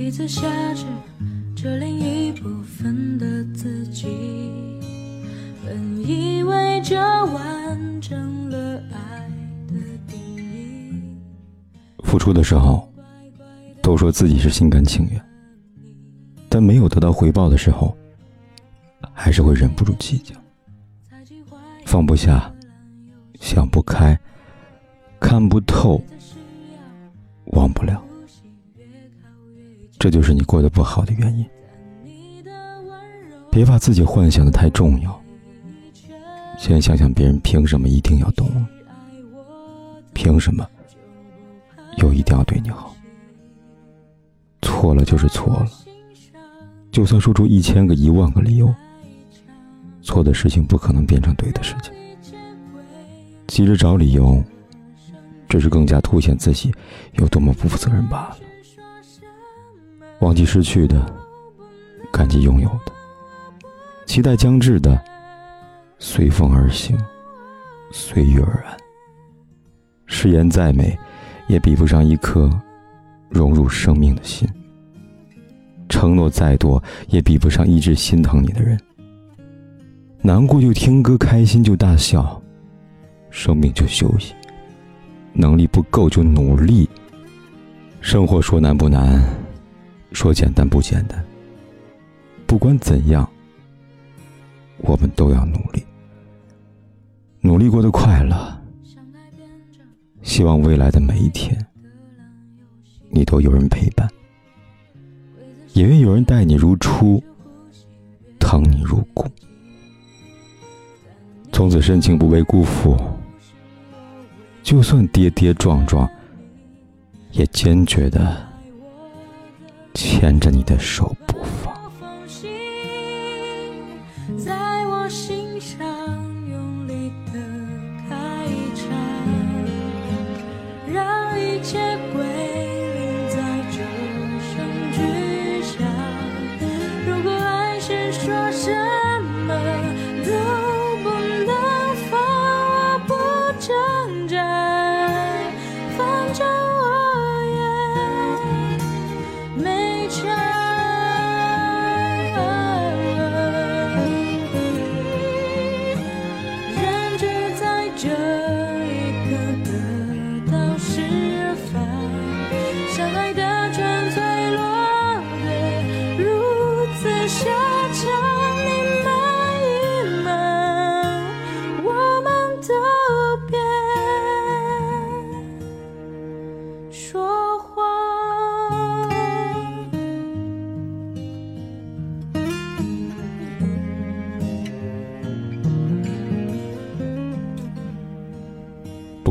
彼此挟持着另一部分的自己，本以为这完整了爱的定义。付出的时候，都说自己是心甘情愿，但没有得到回报的时候，还是会忍不住计较，放不下，想不开，看不透，忘不了。这就是你过得不好的原因。别把自己幻想的太重要。先想想别人凭什么一定要懂你？凭什么又一定要对你好？错了就是错了，就算说出一千个、一万个理由，错的事情不可能变成对的事情。急着找理由，只是更加凸显自己有多么不负责任罢了。忘记失去的，感激拥有的，期待将至的，随风而行，随遇而安。誓言再美，也比不上一颗融入生命的心；承诺再多，也比不上一直心疼你的人。难过就听歌，开心就大笑，生命就休息，能力不够就努力。生活说难不难？说简单不简单，不管怎样，我们都要努力，努力过得快乐。希望未来的每一天，你都有人陪伴，也愿有人待你如初，疼你如故。从此深情不被辜负，就算跌跌撞撞，也坚决的。牵着你的手不放。风景在我心上用力的开一枪让一切归零在这声巨响如果爱是说什么